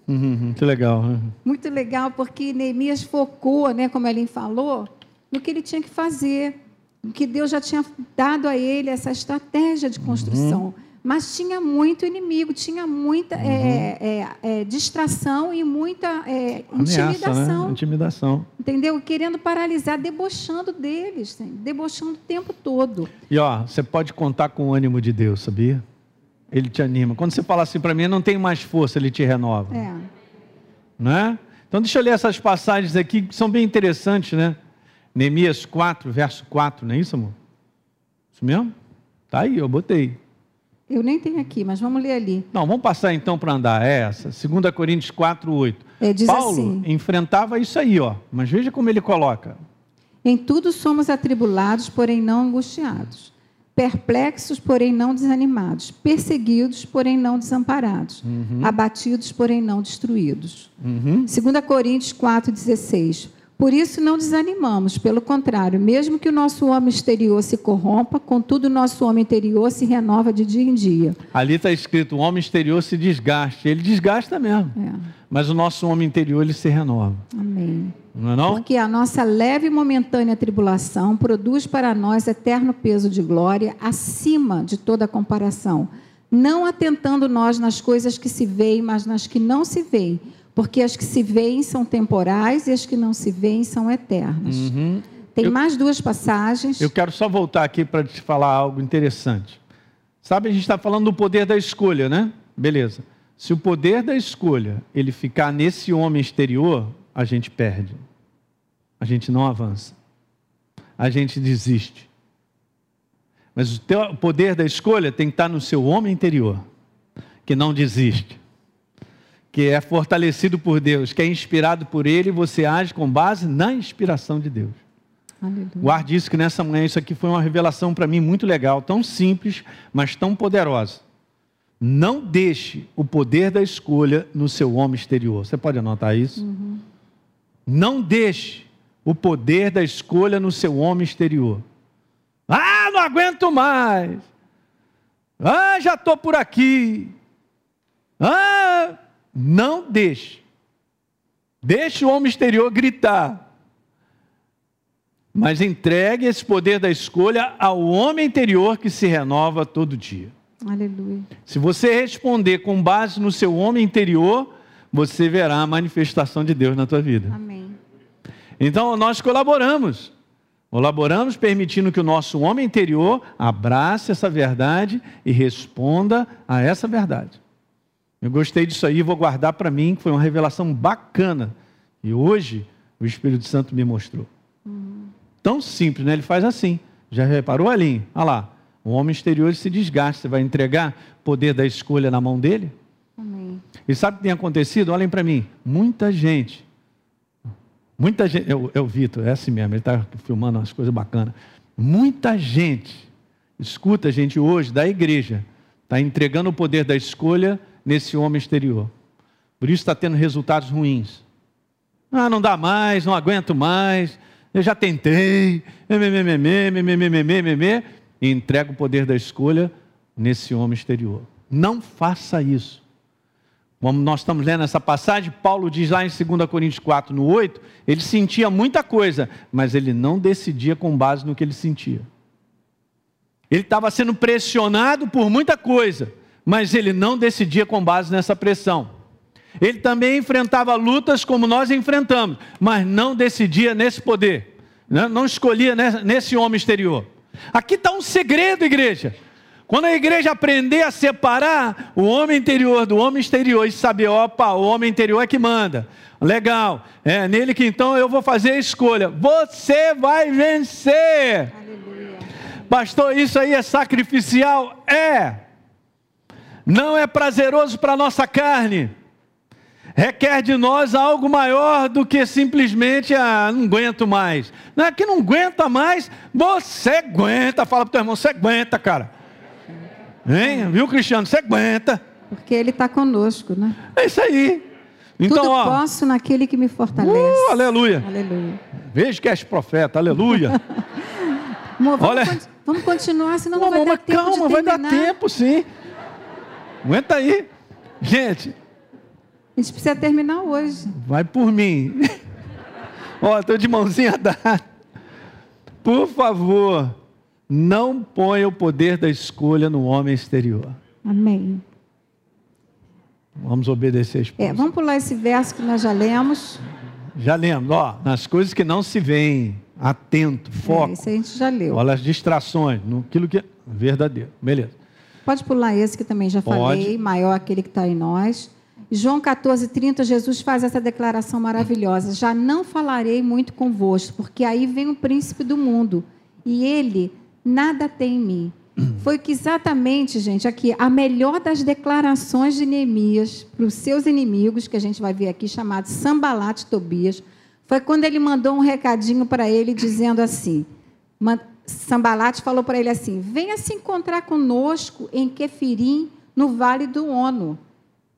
Uhum, muito legal. Né? Muito legal, porque Neemias focou, né, como a Ellen falou, no que ele tinha que fazer, que Deus já tinha dado a ele essa estratégia de construção. Uhum. Mas tinha muito inimigo, tinha muita uhum. é, é, é, distração e muita é, Ameaça, intimidação. Né? Intimidação. Entendeu? Querendo paralisar, debochando deles, debochando o tempo todo. E ó, você pode contar com o ânimo de Deus, sabia? Ele te anima. Quando você fala assim para mim, não tenho mais força, ele te renova. É. Né? Então deixa eu ler essas passagens aqui que são bem interessantes, né? Neemias 4, verso 4, não é isso, amor? Isso mesmo? Tá aí, eu botei. Eu nem tenho aqui, mas vamos ler ali. Não, vamos passar então para andar. É essa, 2 Coríntios 4, 8. É, diz Paulo assim, enfrentava isso aí, ó. Mas veja como ele coloca. Em tudo somos atribulados, porém não angustiados perplexos, porém não desanimados, perseguidos, porém não desamparados, uhum. abatidos, porém não destruídos. Uhum. 2 Coríntios 4,16. Por isso não desanimamos, pelo contrário, mesmo que o nosso homem exterior se corrompa, contudo o nosso homem interior se renova de dia em dia. Ali está escrito: o homem exterior se desgaste. Ele desgasta mesmo. É. Mas o nosso homem interior ele se renova. Amém. Não é não? Porque a nossa leve e momentânea tribulação produz para nós eterno peso de glória acima de toda comparação, não atentando nós nas coisas que se veem, mas nas que não se veem, porque as que se veem são temporais e as que não se veem são eternas. Uhum. Tem eu, mais duas passagens. Eu quero só voltar aqui para te falar algo interessante. Sabe, a gente está falando do poder da escolha, né? Beleza. Se o poder da escolha ele ficar nesse homem exterior, a gente perde a gente não avança. A gente desiste. Mas o teu poder da escolha tem que estar no seu homem interior, que não desiste, que é fortalecido por Deus, que é inspirado por Ele e você age com base na inspiração de Deus. Aleluia. Guarde isso que nessa manhã isso aqui foi uma revelação para mim muito legal, tão simples, mas tão poderosa. Não deixe o poder da escolha no seu homem exterior. Você pode anotar isso? Uhum. Não deixe o poder da escolha no seu homem exterior. Ah, não aguento mais. Ah, já estou por aqui. Ah, não deixe. Deixe o homem exterior gritar. mas entregue esse poder da escolha ao homem interior que se renova todo dia. Aleluia. Se você responder com base no seu homem interior, você verá a manifestação de Deus na tua vida. Amém. Então nós colaboramos. Colaboramos permitindo que o nosso homem interior abrace essa verdade e responda a essa verdade. Eu gostei disso aí, vou guardar para mim, que foi uma revelação bacana. E hoje o Espírito Santo me mostrou. Uhum. Tão simples, né? Ele faz assim. Já reparou, Alinho? Olha lá. O homem exterior se desgasta. Você vai entregar o poder da escolha na mão dele? Amém. E sabe o que tem acontecido? Olhem para mim. Muita gente. Muita gente. É o Vitor, é assim mesmo. Ele está filmando umas coisas bacanas. Muita gente. Escuta, gente, hoje, da igreja. Está entregando o poder da escolha nesse homem exterior. Por isso está tendo resultados ruins. Ah, não dá mais, não aguento mais, eu já tentei, e entrega o poder da escolha nesse homem exterior. Não faça isso. Como nós estamos lendo essa passagem, Paulo diz lá em 2 Coríntios 4, no 8, ele sentia muita coisa, mas ele não decidia com base no que ele sentia. Ele estava sendo pressionado por muita coisa, mas ele não decidia com base nessa pressão. Ele também enfrentava lutas como nós enfrentamos, mas não decidia nesse poder, né? não escolhia nesse homem exterior. Aqui está um segredo, igreja. Quando a igreja aprender a separar o homem interior do homem exterior e saber, opa, o homem interior é que manda. Legal, é nele que então eu vou fazer a escolha. Você vai vencer. Aleluia. Pastor, isso aí é sacrificial? É. Não é prazeroso para a nossa carne requer de nós algo maior do que simplesmente, ah, não aguento mais. Não é que não aguenta mais, você aguenta. Fala para o teu irmão, você aguenta, cara. Hein? Viu, Cristiano? Você aguenta. Porque ele está conosco, né? É isso aí. Então, Tudo ó, posso naquele que me fortalece. Uh, aleluia. Aleluia. Veja que és profeta, aleluia. Amor, vamos, Olha, vamos continuar, senão não vai dar tempo calma, vai dar tempo sim. Aguenta aí. Gente, a gente precisa terminar hoje. Vai por mim. Ó, estou de mãozinha dada. Por favor, não ponha o poder da escolha no homem exterior. Amém. Vamos obedecer a esposa. É, vamos pular esse verso que nós já lemos. Já lemos, ó, nas coisas que não se veem, atento, foco. É, isso a gente já leu. Olha as distrações, aquilo que é verdadeiro. Beleza. Pode pular esse que também já Pode. falei, maior aquele que está em nós. João 14, 30, Jesus faz essa declaração maravilhosa: Já não falarei muito convosco, porque aí vem o príncipe do mundo, e ele nada tem em mim. Foi que exatamente, gente, aqui, a melhor das declarações de Neemias para os seus inimigos, que a gente vai ver aqui, chamado Sambalat Tobias, foi quando ele mandou um recadinho para ele dizendo assim: Sambalat falou para ele assim: Venha se encontrar conosco em Kefirim, no vale do Ono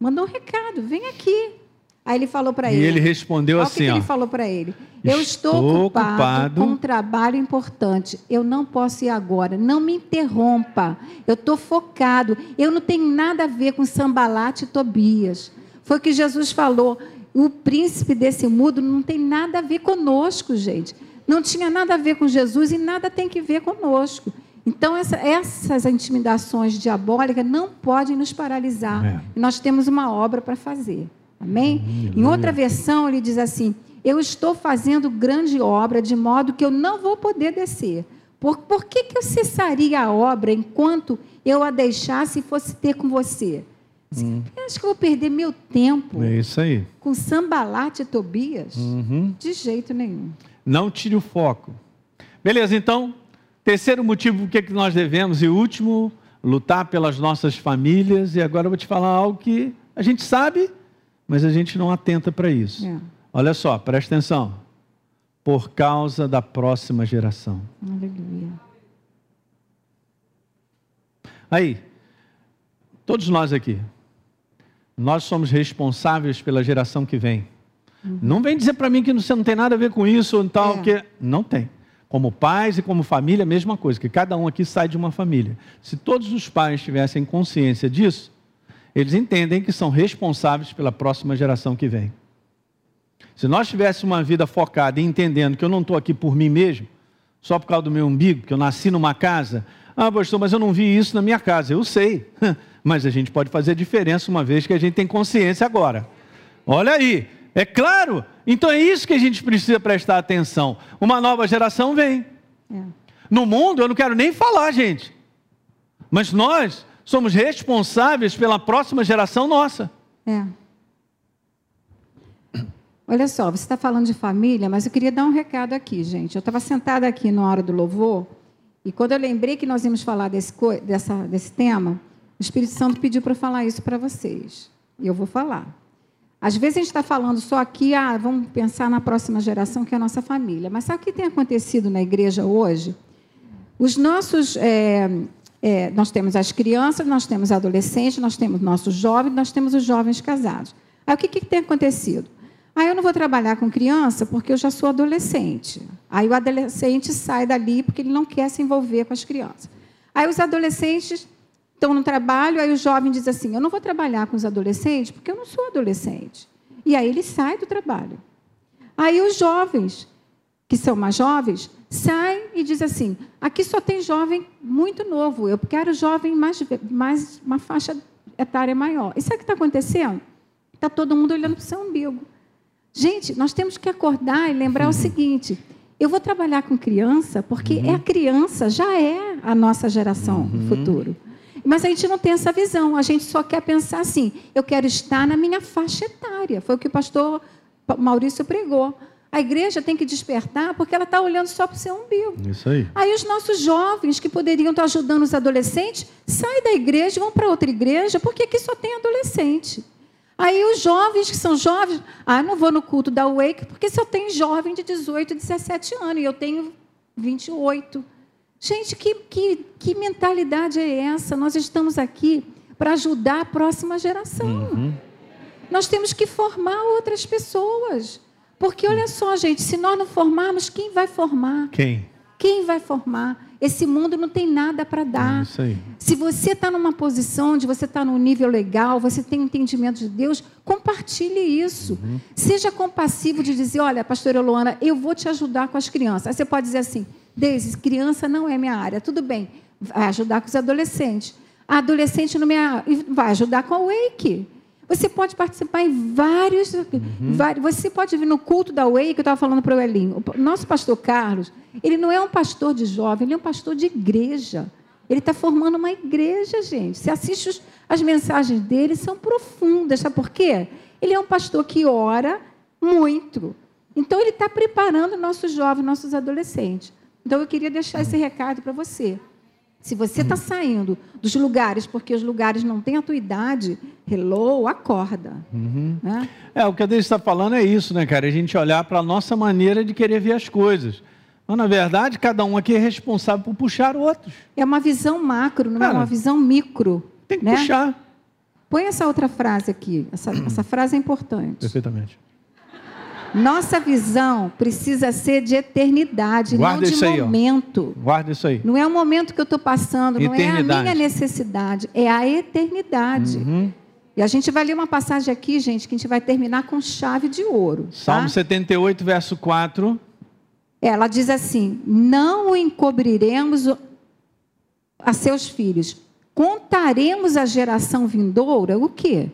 mandou um recado, vem aqui. Aí ele falou para ele. E ele respondeu Olha assim: o que, ó, ele falou para ele. Eu estou, ocupado, ocupado, com um trabalho importante. Eu não posso ir agora. Não me interrompa. Eu estou focado. Eu não tenho nada a ver com Sambalate e Tobias. Foi o que Jesus falou. O príncipe desse mundo não tem nada a ver conosco, gente. Não tinha nada a ver com Jesus e nada tem que ver conosco. Então, essa, essas intimidações diabólicas não podem nos paralisar. É. Nós temos uma obra para fazer. Amém? Em outra versão, ele diz assim: Eu estou fazendo grande obra, de modo que eu não vou poder descer. Por, por que, que eu cessaria a obra enquanto eu a deixasse e fosse ter com você? Hum. Acho que eu vou perder meu tempo. É isso aí. Com Sambalate e Tobias? Uhum. De jeito nenhum. Não tire o foco. Beleza, então, Terceiro motivo, que, é que nós devemos? E último, lutar pelas nossas famílias. E agora eu vou te falar algo que a gente sabe, mas a gente não atenta para isso. É. Olha só, presta atenção. Por causa da próxima geração. Aleluia. Aí, todos nós aqui, nós somos responsáveis pela geração que vem. Uhum. Não vem dizer para mim que você não tem nada a ver com isso ou tal, é. que não tem. Como pais e como família, a mesma coisa, que cada um aqui sai de uma família. Se todos os pais tivessem consciência disso, eles entendem que são responsáveis pela próxima geração que vem. Se nós tivéssemos uma vida focada e entendendo que eu não estou aqui por mim mesmo, só por causa do meu umbigo, que eu nasci numa casa. Ah, pastor, mas eu não vi isso na minha casa. Eu sei, mas a gente pode fazer diferença uma vez que a gente tem consciência agora. Olha aí, é claro. Então é isso que a gente precisa prestar atenção. Uma nova geração vem. É. No mundo, eu não quero nem falar, gente. Mas nós somos responsáveis pela próxima geração nossa. É. Olha só, você está falando de família, mas eu queria dar um recado aqui, gente. Eu estava sentada aqui na hora do louvor, e quando eu lembrei que nós íamos falar desse, dessa, desse tema, o Espírito Santo pediu para falar isso para vocês. E eu vou falar. Às vezes a gente está falando só aqui, ah, vamos pensar na próxima geração, que é a nossa família. Mas sabe o que tem acontecido na igreja hoje? Os nossos. É, é, nós temos as crianças, nós temos adolescentes, nós temos nossos jovens, nós temos os jovens casados. Aí o que, que tem acontecido? Ah, eu não vou trabalhar com criança porque eu já sou adolescente. Aí o adolescente sai dali porque ele não quer se envolver com as crianças. Aí os adolescentes estão no trabalho, aí o jovem diz assim: Eu não vou trabalhar com os adolescentes porque eu não sou adolescente. E aí ele sai do trabalho. Aí os jovens, que são mais jovens, saem e dizem assim: Aqui só tem jovem muito novo, eu quero jovem mais, mais uma faixa etária maior. E sabe o que está acontecendo? Está todo mundo olhando para o seu umbigo. Gente, nós temos que acordar e lembrar uhum. o seguinte: eu vou trabalhar com criança porque uhum. é a criança, já é a nossa geração uhum. futuro. Mas a gente não tem essa visão, a gente só quer pensar assim: eu quero estar na minha faixa etária. Foi o que o pastor Maurício pregou. A igreja tem que despertar porque ela está olhando só para o seu umbigo. Isso aí. Aí os nossos jovens que poderiam estar ajudando os adolescentes saem da igreja e vão para outra igreja porque aqui só tem adolescente. Aí os jovens que são jovens, ah, não vou no culto da Wake, porque só tem jovem de 18, 17 anos, e eu tenho 28. Gente, que, que, que mentalidade é essa? Nós estamos aqui para ajudar a próxima geração. Uhum. Nós temos que formar outras pessoas. Porque olha só, gente, se nós não formarmos, quem vai formar? Quem? Quem vai formar? Esse mundo não tem nada para dar. É Se você está numa posição onde você está num nível legal, você tem entendimento de Deus, compartilhe isso. Uhum. Seja compassivo de dizer, olha, pastora Luana, eu vou te ajudar com as crianças. Aí você pode dizer assim, Deise, criança não é minha área. Tudo bem, vai ajudar com os adolescentes. A adolescente não é minha área, vai ajudar com a Wake. Você pode participar em vários, uhum. vários. Você pode vir no culto da Way, que eu estava falando para o Elinho. O nosso pastor Carlos, ele não é um pastor de jovem, ele é um pastor de igreja. Ele está formando uma igreja, gente. Você assiste os, as mensagens dele, são profundas. Sabe por quê? Ele é um pastor que ora muito. Então, ele está preparando nossos jovens, nossos adolescentes. Então, eu queria deixar esse recado para você. Se você está saindo dos lugares porque os lugares não têm a tua idade, hello, acorda. Uhum. Né? É, o que a Deise está falando é isso, né, cara? A gente olhar para a nossa maneira de querer ver as coisas. Mas, na verdade, cada um aqui é responsável por puxar outros. É uma visão macro, não é cara, é uma visão micro. Tem que né? puxar. Põe essa outra frase aqui. Essa, essa frase é importante. Perfeitamente. Nossa visão precisa ser de eternidade, Guarda não de aí, momento. Ó. Guarda isso aí. Não é o momento que eu estou passando, não é a minha necessidade, é a eternidade. Uhum. E a gente vai ler uma passagem aqui, gente, que a gente vai terminar com chave de ouro. Tá? Salmo 78, verso 4. Ela diz assim: Não o encobriremos a seus filhos, contaremos à geração vindoura o quê?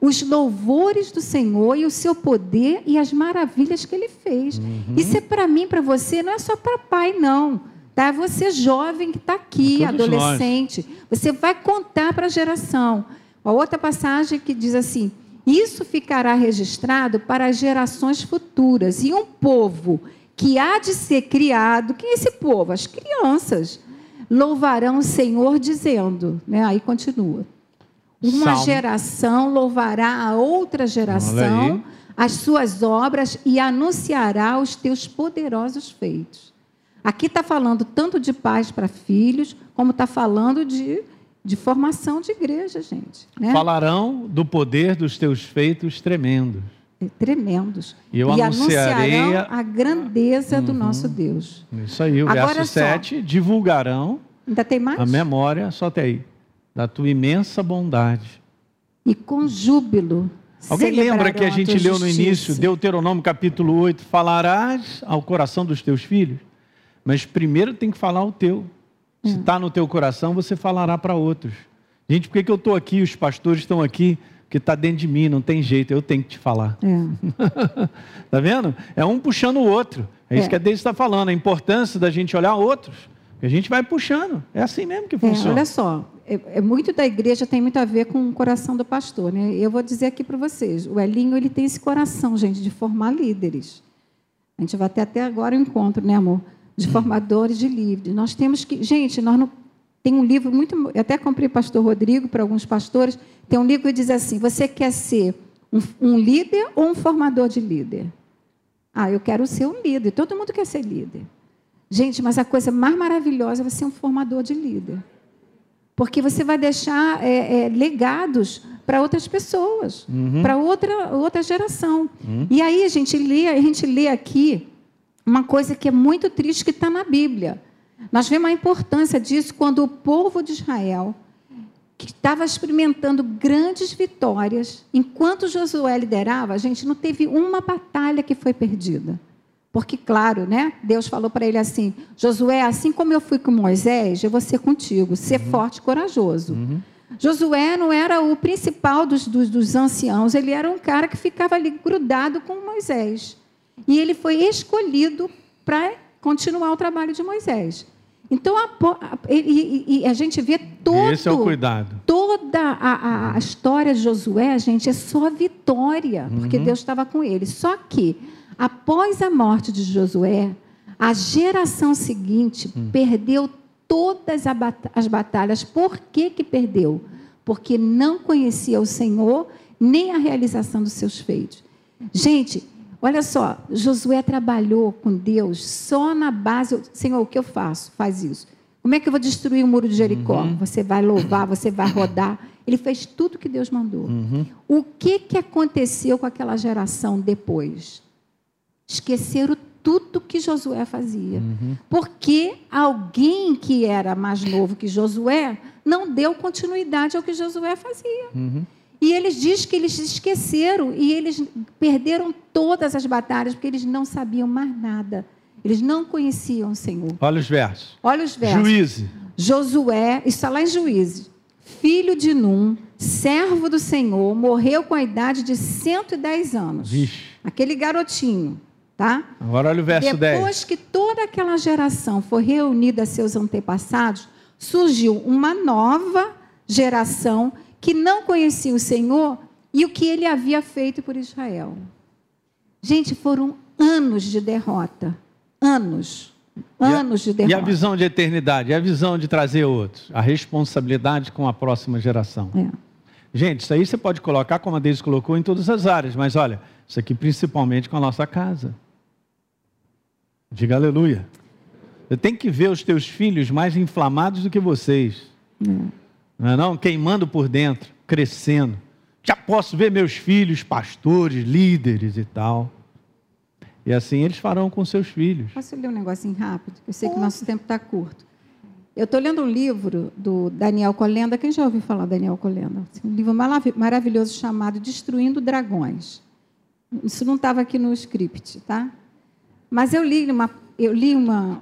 Os louvores do Senhor e o seu poder e as maravilhas que ele fez. Uhum. Isso é para mim, para você, não é só para pai, não. Tá? Você jovem que está aqui, adolescente, nós. você vai contar para a geração. A outra passagem que diz assim: Isso ficará registrado para as gerações futuras. E um povo que há de ser criado, quem é esse povo? As crianças. Louvarão o Senhor dizendo, né? aí continua, uma Salmo. geração louvará a outra geração as suas obras e anunciará os teus poderosos feitos. Aqui está falando tanto de pais para filhos, como está falando de, de formação de igreja, gente. Né? Falarão do poder dos teus feitos tremendos. É, tremendos. E eu e anunciarei anunciarão a grandeza uhum. do nosso Deus. Isso aí, o Agora verso 7, divulgarão Ainda tem mais? a memória, só até aí da tua imensa bondade. E com júbilo. Alguém lembra que a gente leu no início, Deuteronômio capítulo 8, falarás ao coração dos teus filhos? Mas primeiro tem que falar o teu. Se está no teu coração, você falará para outros. Gente, por que, que eu estou aqui? Os pastores estão aqui, que está dentro de mim, não tem jeito, eu tenho que te falar. É. tá vendo? É um puxando o outro. É isso É. que a Deise está falando, a importância da gente olhar outros. A gente vai puxando. É assim mesmo que É, funciona. olha só, é, é muito da igreja tem muito a ver com o coração do pastor, né? Eu vou dizer aqui para vocês, o Elinho ele tem esse coração, gente, de formar líderes. A gente vai ter até agora um encontro, né, amor, de formadores de líderes. Nós temos que, gente, nós não tem um livro muito, eu até comprei Pastor Rodrigo para alguns pastores. Tem um livro que diz assim: você quer ser um, um líder ou um formador de líder? Ah, eu quero ser um líder. Todo mundo quer ser líder. Gente, mas a coisa mais maravilhosa é você ser um formador de líder. Porque você vai deixar é, é, legados para outras pessoas, para outra, outra geração. E aí a gente, lê, a gente lê aqui uma coisa que é muito triste que está na Bíblia. Nós vemos a importância disso quando o povo de Israel, que estava experimentando grandes vitórias, enquanto Josué liderava, a gente não teve uma batalha que foi perdida. Porque, claro, né? Deus falou para ele assim: Josué, assim como eu fui com Moisés, eu vou ser contigo, ser forte e corajoso. Josué não era o principal dos, dos, dos anciãos, ele era um cara que ficava ali grudado com Moisés. E ele foi escolhido para continuar o trabalho de Moisés. Então, a, a- e, e- a gente vê todo, Esse é o cuidado. toda a, a- a história de Josué, gente, é só vitória, porque Deus estava com ele. Só que, após a morte de Josué, a geração seguinte perdeu todas as batalhas. Por que, que perdeu? Porque não conhecia o Senhor nem a realização dos seus feitos. Gente, olha só, Josué trabalhou com Deus só na base. Senhor, o que eu faço? Faz isso. Como é que eu vou destruir o muro de Jericó? Você vai louvar, você vai rodar. Ele fez tudo que Deus mandou. O que, que aconteceu com aquela geração depois? Esqueceram tudo que Josué fazia. Porque alguém que era mais novo que Josué não deu continuidade ao que Josué fazia. E eles dizem que eles esqueceram e eles perderam todas as batalhas porque eles não sabiam mais nada. Eles não conheciam o Senhor. Olha os versos. Olha os versos. Juíze. Josué, está lá em Juízes, filho de Num, servo do Senhor, morreu com a idade de 110 anos. Vixe. Aquele garotinho, tá? Agora olha o verso 10. Depois que toda aquela geração foi reunida a seus antepassados, surgiu uma nova geração que não conhecia o Senhor e o que ele havia feito por Israel. Gente, foram anos de derrota. Anos. Anos de E derrota. a visão de eternidade, e a visão de trazer outros, a responsabilidade com a próxima geração. É. Gente, isso aí você pode colocar, como a Deise colocou, em todas as áreas, mas olha, isso aqui principalmente com a nossa casa. Diga aleluia. Você tem que ver os teus filhos mais inflamados do que vocês. Não é não? Queimando por dentro, crescendo. Já posso ver meus filhos pastores, líderes e tal. E assim eles farão com seus filhos. Posso ler um negocinho rápido? Eu sei que o nosso tempo está curto. Eu estou lendo um livro do Daniel Colenda. Quem já ouviu falar Daniel Colenda? Um livro marav- maravilhoso chamado Destruindo Dragões. Isso não estava aqui no script, tá? Mas eu li uma, eu li uma,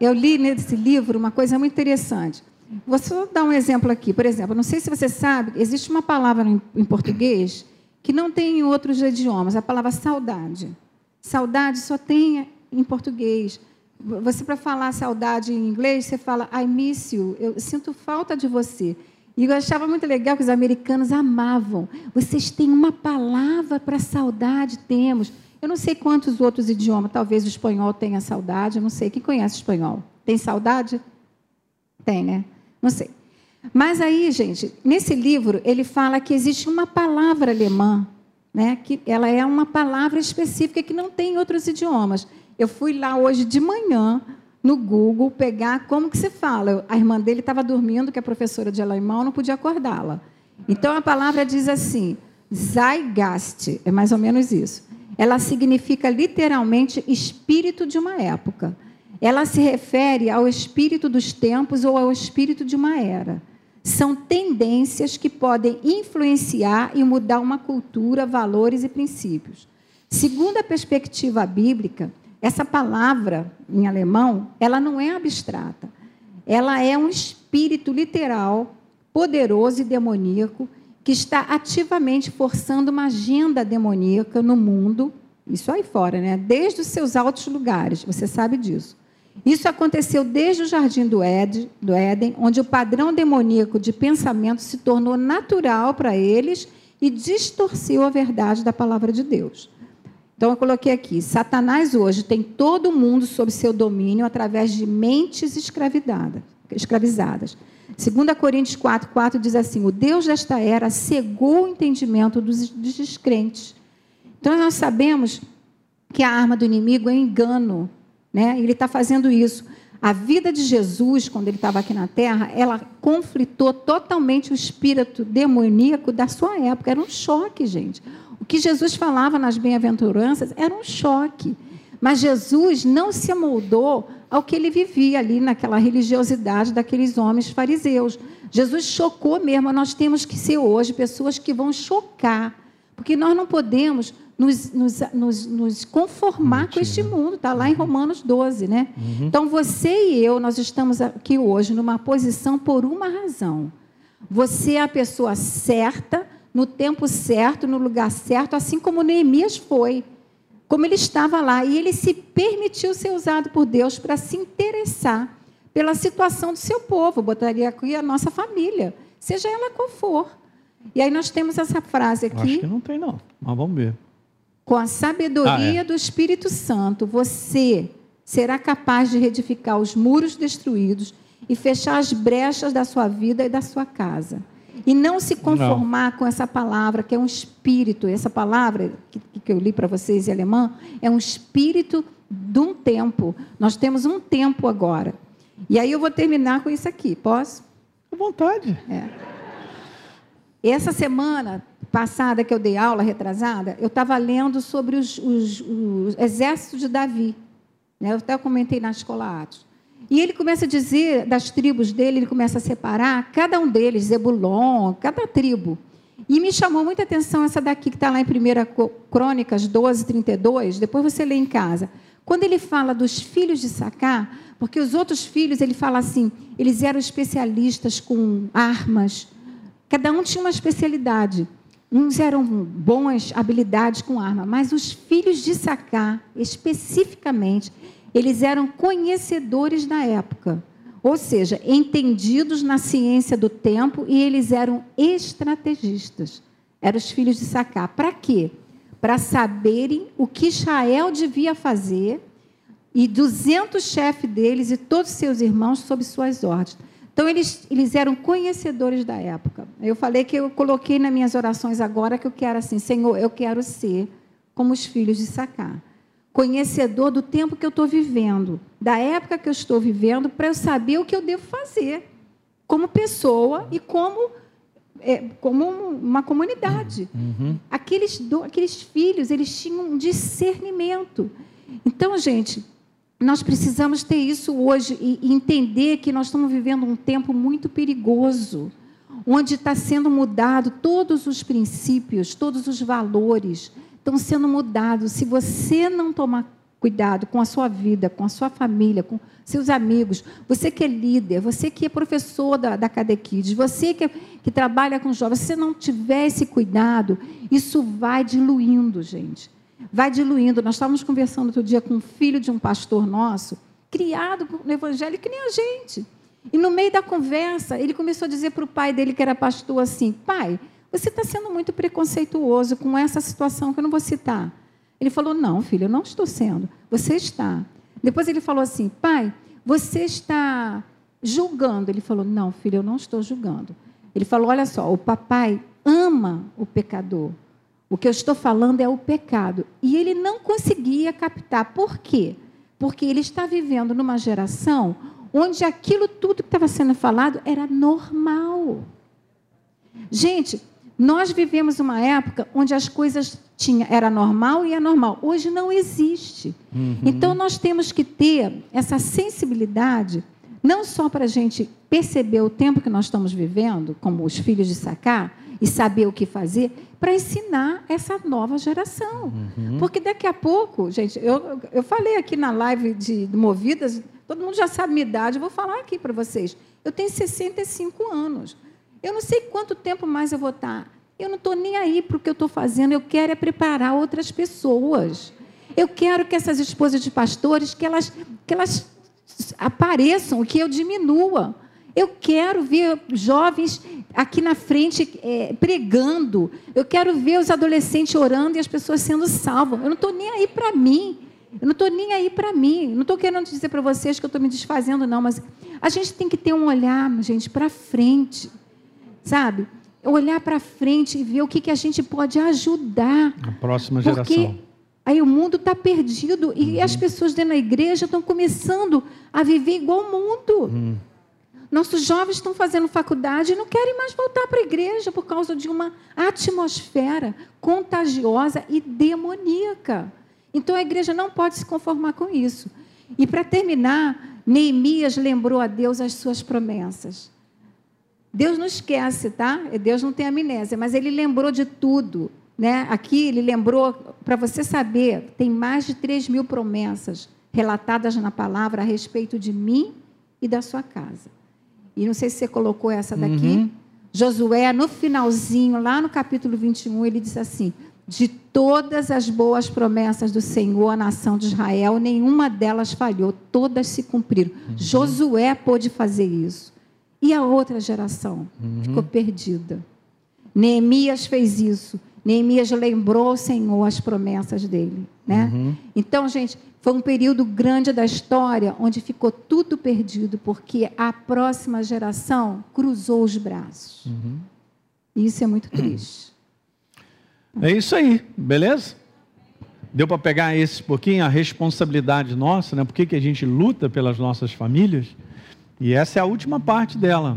eu li nesse livro uma coisa muito interessante. Vou só dar um exemplo aqui. Por exemplo, não sei se você sabe, existe uma palavra em, português que não tem em outros idiomas. A palavra saudade. Saudade só tem em português. Você, para falar saudade em inglês, você fala I miss you, eu sinto falta de você. E eu achava muito legal que os americanos amavam. Vocês têm uma palavra para saudade, temos. Eu não sei quantos outros idiomas, talvez o espanhol tenha saudade, eu não sei. Quem conhece espanhol? Tem saudade? Tem, né? Não sei. Mas aí, gente, nesse livro, ele fala que existe uma palavra alemã, né? que ela é uma palavra específica que não tem em outros idiomas. Eu fui lá hoje de manhã no Google pegar como que se fala. A irmã dele estava dormindo, que é professora de alemão, não podia acordá-la. Então a palavra diz assim: Zeitgeist, é mais ou menos isso. Ela significa literalmente espírito de uma época. Ela se refere ao espírito dos tempos ou ao espírito de uma era. São tendências que podem influenciar e mudar uma cultura, valores e princípios. Segundo a perspectiva bíblica, essa palavra em alemão, ela não é abstrata. Ela é um espírito literal, poderoso e demoníaco, que está ativamente forçando uma agenda demoníaca no mundo, isso aí fora, né? Desde os seus altos lugares, você sabe disso. Isso aconteceu desde o jardim do Éden, do Éden onde o padrão demoníaco de pensamento se tornou natural para eles e distorceu a verdade da palavra de Deus. Então eu coloquei aqui: Satanás hoje tem todo mundo sob seu domínio através de mentes escravizadas. 2 Coríntios 4, 4 diz assim: O Deus desta era cegou o entendimento dos descrentes. Então nós sabemos que a arma do inimigo é engano, né? Ele está fazendo isso. A vida de Jesus, quando ele estava aqui na terra, ela conflitou totalmente o espírito demoníaco da sua época. Era um choque, gente. O que Jesus falava nas bem-aventuranças era um choque. Mas Jesus não se amoldou ao que ele vivia ali naquela religiosidade daqueles homens fariseus. Jesus chocou mesmo. Nós temos que ser hoje pessoas que vão chocar, porque nós não podemos nos, nos, nos, nos conformar com este mundo. Está lá em Romanos 12, né? Uhum. Então você e eu, nós estamos aqui hoje numa posição por uma razão. Você é a pessoa certa, no tempo certo, no lugar certo, assim como Neemias foi como ele estava lá. E ele se permitiu ser usado por Deus para se interessar pela situação do seu povo. Botaria aqui a nossa família, seja ela qual for. E aí nós temos essa frase aqui. Acho que não tem, não. Mas vamos ver. Com a sabedoria ah, é. do Espírito Santo, você será capaz de reedificar os muros destruídos e fechar as brechas da sua vida e da sua casa. E não se conformar não. com essa palavra, que é um espírito. Essa palavra que, que eu li para vocês em alemão é um espírito de um tempo. Nós temos um tempo agora. E aí eu vou terminar com isso aqui. Posso? À vontade. É. Essa semana passada que eu dei aula, retrasada, eu estava lendo sobre os, os, os exércitos de Davi. Né? Eu até comentei na escola Atos. E ele começa a dizer das tribos dele, ele começa a separar cada um deles, Zebulon, cada tribo. E me chamou muita atenção essa daqui que está lá em 1 Crônicas 12, 32, depois você lê em casa. Quando ele fala dos filhos de Sacá, porque os outros filhos, ele fala assim, eles eram especialistas com armas, cada um tinha uma especialidade. Uns eram boas habilidades com arma, mas os filhos de Sacá, especificamente, eles eram conhecedores da época, ou seja, entendidos na ciência do tempo e eles eram estrategistas. Eram os filhos de Sacá. Para quê? Para saberem o que Israel devia fazer e 200 chefes deles e todos seus irmãos sob suas ordens. Então, eles, eles eram conhecedores da época. Eu falei que eu coloquei nas minhas orações agora que eu quero assim, Senhor, eu quero ser como os filhos de Sacá conhecedor do tempo que eu estou vivendo, da época que eu estou vivendo, para eu saber o que eu devo fazer como pessoa e como, é, como uma comunidade. Uhum. Aqueles, do, aqueles filhos, eles tinham um discernimento. Então, gente, nós precisamos ter isso hoje e, e entender que nós estamos vivendo um tempo muito perigoso, onde está sendo mudado todos os princípios, todos os valores estão sendo mudados. Se você não tomar cuidado com a sua vida, com a sua família, com seus amigos, você que é líder, você que é professor da, da Cadequides, você que, é, que trabalha com jovens, se você não tiver esse cuidado, isso vai diluindo, gente. Vai diluindo. Nós estávamos conversando outro dia com um filho de um pastor nosso, criado no evangelho que nem a gente. E no meio da conversa, ele começou a dizer para o pai dele, que era pastor, assim: pai, você está sendo muito preconceituoso com essa situação que eu não vou citar. Ele falou: Não, filho, eu não estou sendo. Você está. Depois ele falou assim: Pai, você está julgando. Ele falou: Não, filho, eu não estou julgando. Ele falou: Olha só, o papai ama o pecador. O que eu estou falando é o pecado. E ele não conseguia captar. Por quê? Porque ele está vivendo numa geração onde aquilo tudo que estava sendo falado era normal. Gente, nós vivemos uma época onde as coisas tinha, era normal e anormal. Hoje não existe. Uhum. Então nós temos que ter essa sensibilidade, não só para a gente perceber o tempo que nós estamos vivendo, como os filhos de Sacá, e saber o que fazer, para ensinar essa nova geração. Uhum. Porque daqui a pouco, gente, eu, eu falei aqui na live de, de Movidas, todo mundo já sabe minha idade, eu vou falar aqui para vocês. Eu tenho 65 anos. Eu não sei quanto tempo mais eu vou estar. Eu não estou nem aí para o que eu estou fazendo, eu quero é preparar outras pessoas. Eu quero que essas esposas de pastores, que elas, que elas apareçam, que eu diminua. Eu quero ver jovens aqui na frente é, pregando. Eu quero ver os adolescentes orando e as pessoas sendo salvas. Eu não estou nem aí para mim. Eu não estou nem aí para mim. Não estou querendo dizer para vocês que eu estou me desfazendo, não. Mas a gente tem que ter um olhar, gente, para frente. Sabe? Olhar para frente e ver o que, que a gente pode ajudar. A próxima geração. Porque Aí o mundo está perdido e uhum. as pessoas dentro da igreja estão começando a viver igual o mundo. Uhum. Nossos jovens estão fazendo faculdade e não querem mais voltar para a igreja por causa de uma atmosfera contagiosa e demoníaca. Então a igreja não pode se conformar com isso. E para terminar, Neemias lembrou a Deus as suas promessas. Deus não esquece, tá? Deus não tem amnésia, mas ele lembrou de tudo. Né? Aqui ele lembrou, para você saber, tem mais de 3 mil promessas relatadas na palavra a respeito de mim e da sua casa. E não sei se você colocou essa daqui. Uhum. Josué, no finalzinho, lá no capítulo 21, ele diz assim: De todas as boas promessas do Senhor à nação de Israel, nenhuma delas falhou, todas se cumpriram. Uhum. Josué pôde fazer isso. E a outra geração uhum. ficou perdida. Neemias fez isso. Neemias lembrou ao Senhor as promessas dele. Né? Uhum. Então, gente, foi um período grande da história onde ficou tudo perdido, porque a próxima geração cruzou os braços. Uhum. Isso é muito triste. É isso aí, beleza? Deu para pegar esse pouquinho, a responsabilidade nossa, né? Por que, que a gente luta pelas nossas famílias? E essa é a última parte dela.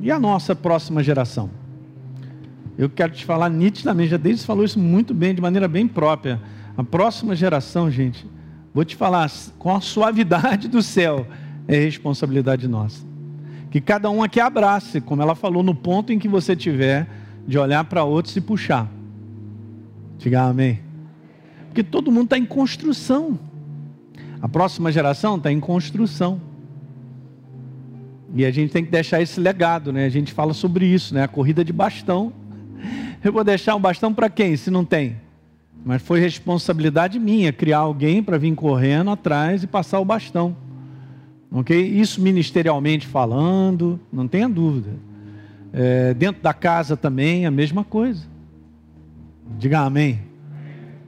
E a nossa próxima geração? Eu quero te falar nitidamente, já desde falou isso muito bem, de maneira bem própria. A próxima geração, gente, vou te falar com a suavidade do céu, é responsabilidade nossa. Que cada um aqui abrace, como ela falou, no ponto em que você tiver, de olhar para outros e puxar. Diga amém. Porque todo mundo está em construção. A próxima geração está em construção. E a gente tem que deixar esse legado, né? A gente fala sobre isso, né? A corrida de bastão eu vou deixar um bastão para quem, se não tem? Mas foi responsabilidade minha criar alguém para vir correndo atrás e passar o bastão. Ok? Isso ministerialmente falando, não tenha dúvida. É, dentro da casa também, a mesma coisa. Diga amém.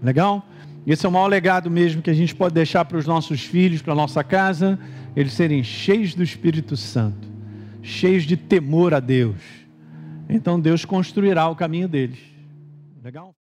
Legal? Esse é o maior legado mesmo que a gente pode deixar para os nossos filhos, para a nossa casa, eles serem cheios do Espírito Santo, cheios de temor a Deus então Deus construirá o caminho deles. Legal?